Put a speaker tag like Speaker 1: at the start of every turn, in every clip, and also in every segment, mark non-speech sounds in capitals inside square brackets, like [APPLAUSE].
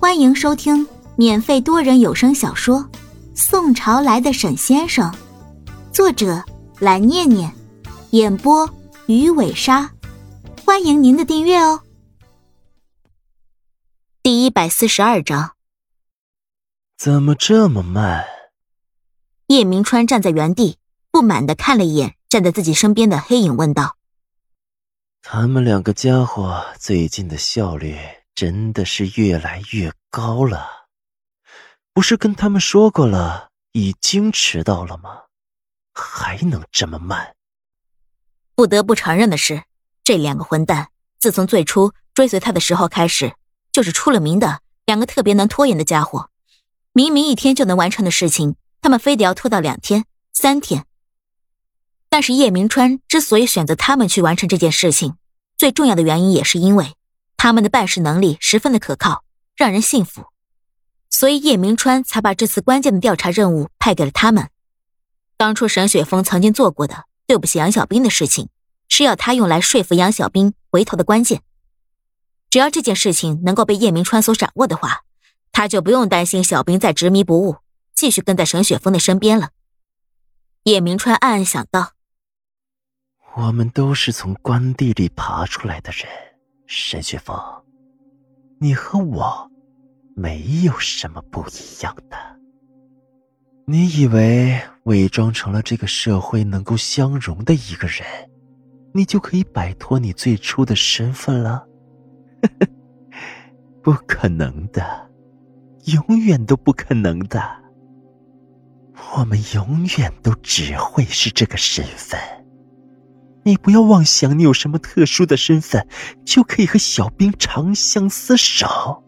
Speaker 1: 欢迎收听免费多人有声小说《宋朝来的沈先生》，作者蓝念念，演播鱼尾鲨。欢迎您的订阅哦。第一百四十二章，
Speaker 2: 怎么这么慢？
Speaker 1: 叶明川站在原地，不满的看了一眼站在自己身边的黑影，问道：“
Speaker 2: 他们两个家伙最近的效率……”真的是越来越高了，不是跟他们说过了，已经迟到了吗？还能这么慢？
Speaker 1: 不得不承认的是，这两个混蛋自从最初追随他的时候开始，就是出了名的两个特别能拖延的家伙。明明一天就能完成的事情，他们非得要拖到两天、三天。但是叶明川之所以选择他们去完成这件事情，最重要的原因也是因为。他们的办事能力十分的可靠，让人信服，所以叶明川才把这次关键的调查任务派给了他们。当初沈雪峰曾经做过的对不起杨小兵的事情，是要他用来说服杨小兵回头的关键。只要这件事情能够被叶明川所掌握的话，他就不用担心小兵再执迷不悟，继续跟在沈雪峰的身边了。叶明川暗暗想到：
Speaker 2: 我们都是从官地里爬出来的人。沈雪峰，你和我没有什么不一样的。你以为伪装成了这个社会能够相容的一个人，你就可以摆脱你最初的身份了？[LAUGHS] 不可能的，永远都不可能的。我们永远都只会是这个身份。你不要妄想，你有什么特殊的身份就可以和小兵长相厮守，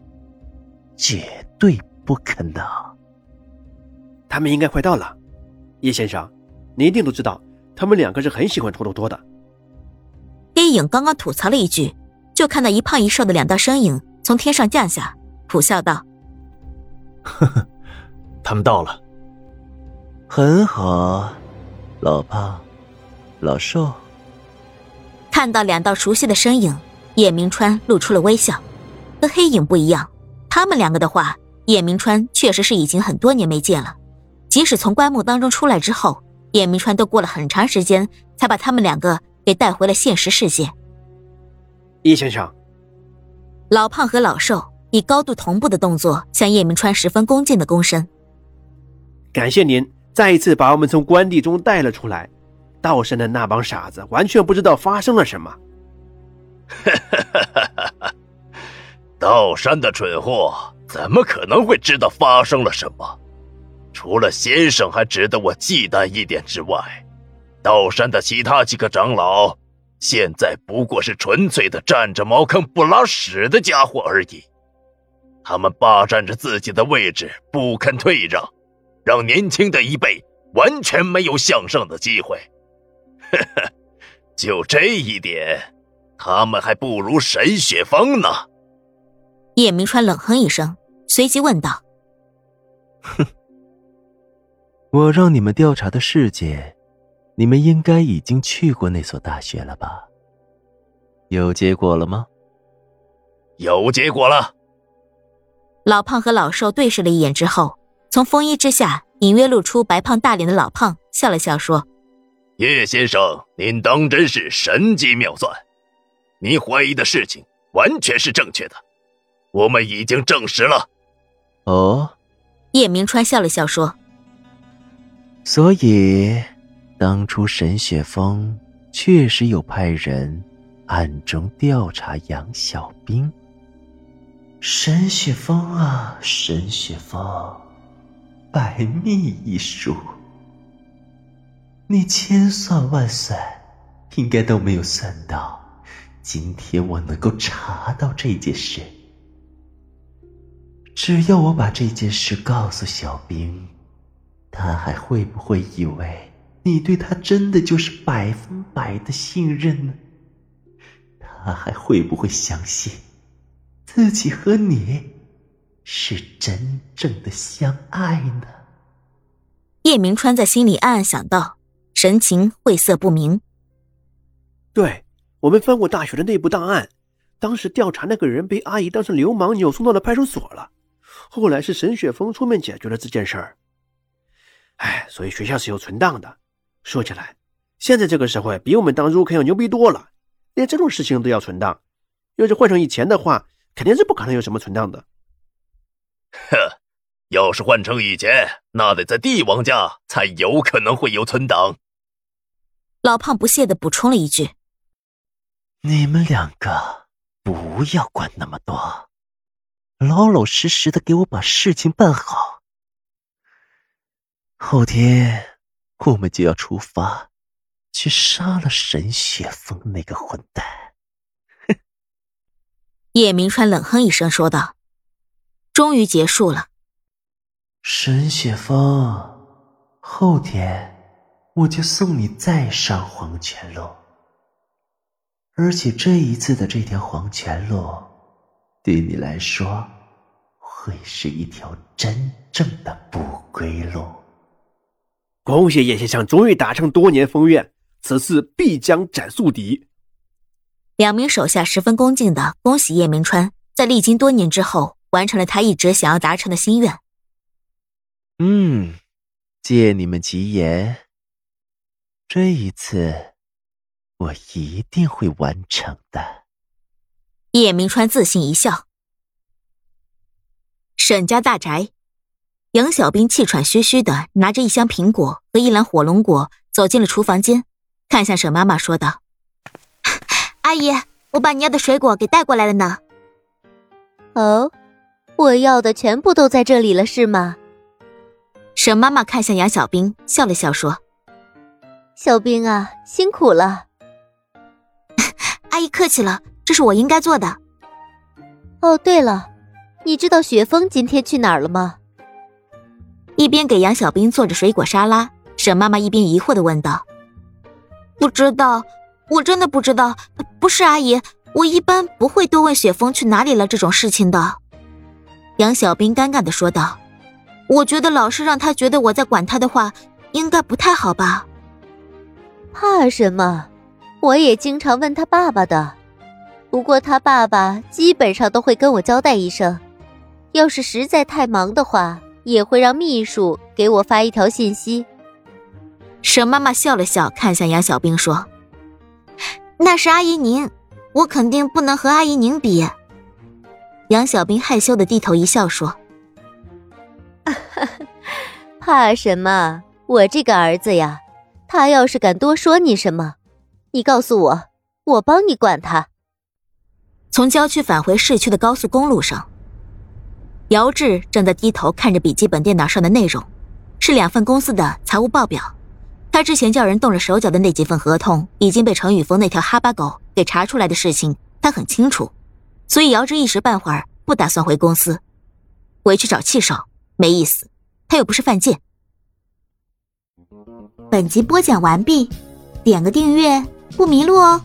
Speaker 2: 绝对不可能。
Speaker 3: 他们应该快到了，叶先生，你一定都知道，他们两个是很喜欢拖拖拖的。
Speaker 1: 黑影刚刚吐槽了一句，就看到一胖一瘦的两道身影从天上降下，苦笑道：“
Speaker 4: 呵呵，他们到了，
Speaker 2: 很好，老胖，老瘦。”
Speaker 1: 看到两道熟悉的身影，叶明川露出了微笑。和黑影不一样，他们两个的话，叶明川确实是已经很多年没见了。即使从棺木当中出来之后，叶明川都过了很长时间才把他们两个给带回了现实世界。
Speaker 3: 叶先生，
Speaker 1: 老胖和老瘦以高度同步的动作向叶明川十分恭敬的躬身。
Speaker 3: 感谢您再一次把我们从关地中带了出来。道山的那帮傻子完全不知道发生了什么。[LAUGHS]
Speaker 5: 道山的蠢货怎么可能会知道发生了什么？除了先生还值得我忌惮一点之外，道山的其他几个长老现在不过是纯粹的占着茅坑不拉屎的家伙而已。他们霸占着自己的位置，不肯退让，让年轻的一辈完全没有向上的机会。呵呵，就这一点，他们还不如沈雪峰呢。
Speaker 1: 叶明川冷哼一声，随即问道：“
Speaker 2: 哼，我让你们调查的事件，你们应该已经去过那所大学了吧？有结果了吗？”“
Speaker 5: 有结果了。”
Speaker 1: 老胖和老瘦对视了一眼之后，从风衣之下隐约露出白胖大脸的老胖笑了笑说。
Speaker 5: 叶先生，您当真是神机妙算，您怀疑的事情完全是正确的，我们已经证实了。
Speaker 2: 哦，
Speaker 1: 叶明川笑了笑说：“
Speaker 2: 所以，当初沈雪峰确实有派人暗中调查杨小兵。沈雪峰啊，沈雪峰，百密一疏。”你千算万算，应该都没有算到，今天我能够查到这件事。只要我把这件事告诉小兵，他还会不会以为你对他真的就是百分百的信任呢？他还会不会相信自己和你是真正的相爱呢？
Speaker 1: 叶明川在心里暗暗想到。神情晦涩不明。
Speaker 3: 对我们翻过大学的内部档案，当时调查那个人被阿姨当成流氓扭送到了派出所了。后来是沈雪峰出面解决了这件事儿。哎，所以学校是有存档的。说起来，现在这个社会比我们当入坑要牛逼多了，连这种事情都要存档。要是换成以前的话，肯定是不可能有什么存档的。[LAUGHS]
Speaker 5: 哼，要是换成以前，那得在帝王家才有可能会有存档。
Speaker 1: 老胖不屑的补充了一句：“
Speaker 2: 你们两个不要管那么多，老老实实的给我把事情办好。后天我们就要出发，去杀了沈雪峰那个混蛋。”哼！
Speaker 1: 叶明川冷哼一声说道：“终于结束了。
Speaker 2: 沈雪峰，后天。”我就送你再上黄泉路，而且这一次的这条黄泉路，对你来说，会是一条真正的不归路。
Speaker 3: 恭喜叶先生终于达成多年风愿，此次必将斩宿敌。
Speaker 1: 两名手下十分恭敬的恭喜叶明川，在历经多年之后，完成了他一直想要达成的心愿。
Speaker 2: 嗯，借你们吉言。这一次，我一定会完成的。
Speaker 1: 叶明川自信一笑。沈家大宅，杨小兵气喘吁吁的拿着一箱苹果和一篮火龙果走进了厨房间，看向沈妈妈说道：“ [LAUGHS]
Speaker 6: 阿姨，我把你要的水果给带过来了呢。”
Speaker 7: 哦，我要的全部都在这里了，是吗？
Speaker 1: 沈妈妈看向杨小兵，笑了笑说。
Speaker 7: 小兵啊，辛苦了。[LAUGHS]
Speaker 6: 阿姨客气了，这是我应该做的。
Speaker 7: 哦，对了，你知道雪峰今天去哪儿了吗？
Speaker 1: 一边给杨小兵做着水果沙拉，沈妈妈一边疑惑的问道：“
Speaker 6: 不知道，我真的不知道。不是阿姨，我一般不会多问雪峰去哪里了这种事情的。”
Speaker 1: 杨小兵尴尬的说道：“
Speaker 6: 我觉得老是让他觉得我在管他的话，应该不太好吧。”
Speaker 7: 怕什么？我也经常问他爸爸的，不过他爸爸基本上都会跟我交代一声，要是实在太忙的话，也会让秘书给我发一条信息。
Speaker 1: 沈妈妈笑了笑，看向杨小兵说：“
Speaker 6: 那是阿姨您，我肯定不能和阿姨您比。”
Speaker 1: 杨小兵害羞的低头一笑说：“ [LAUGHS]
Speaker 7: 怕什么？我这个儿子呀。”他要是敢多说你什么，你告诉我，我帮你管他。
Speaker 1: 从郊区返回市区的高速公路上，姚志正在低头看着笔记本电脑上的内容，是两份公司的财务报表。他之前叫人动了手脚的那几份合同，已经被程宇峰那条哈巴狗给查出来的事情，他很清楚。所以姚志一时半会儿不打算回公司，回去找气少没意思，他又不是犯贱。
Speaker 6: 本集播讲完毕，点个订阅不迷路哦。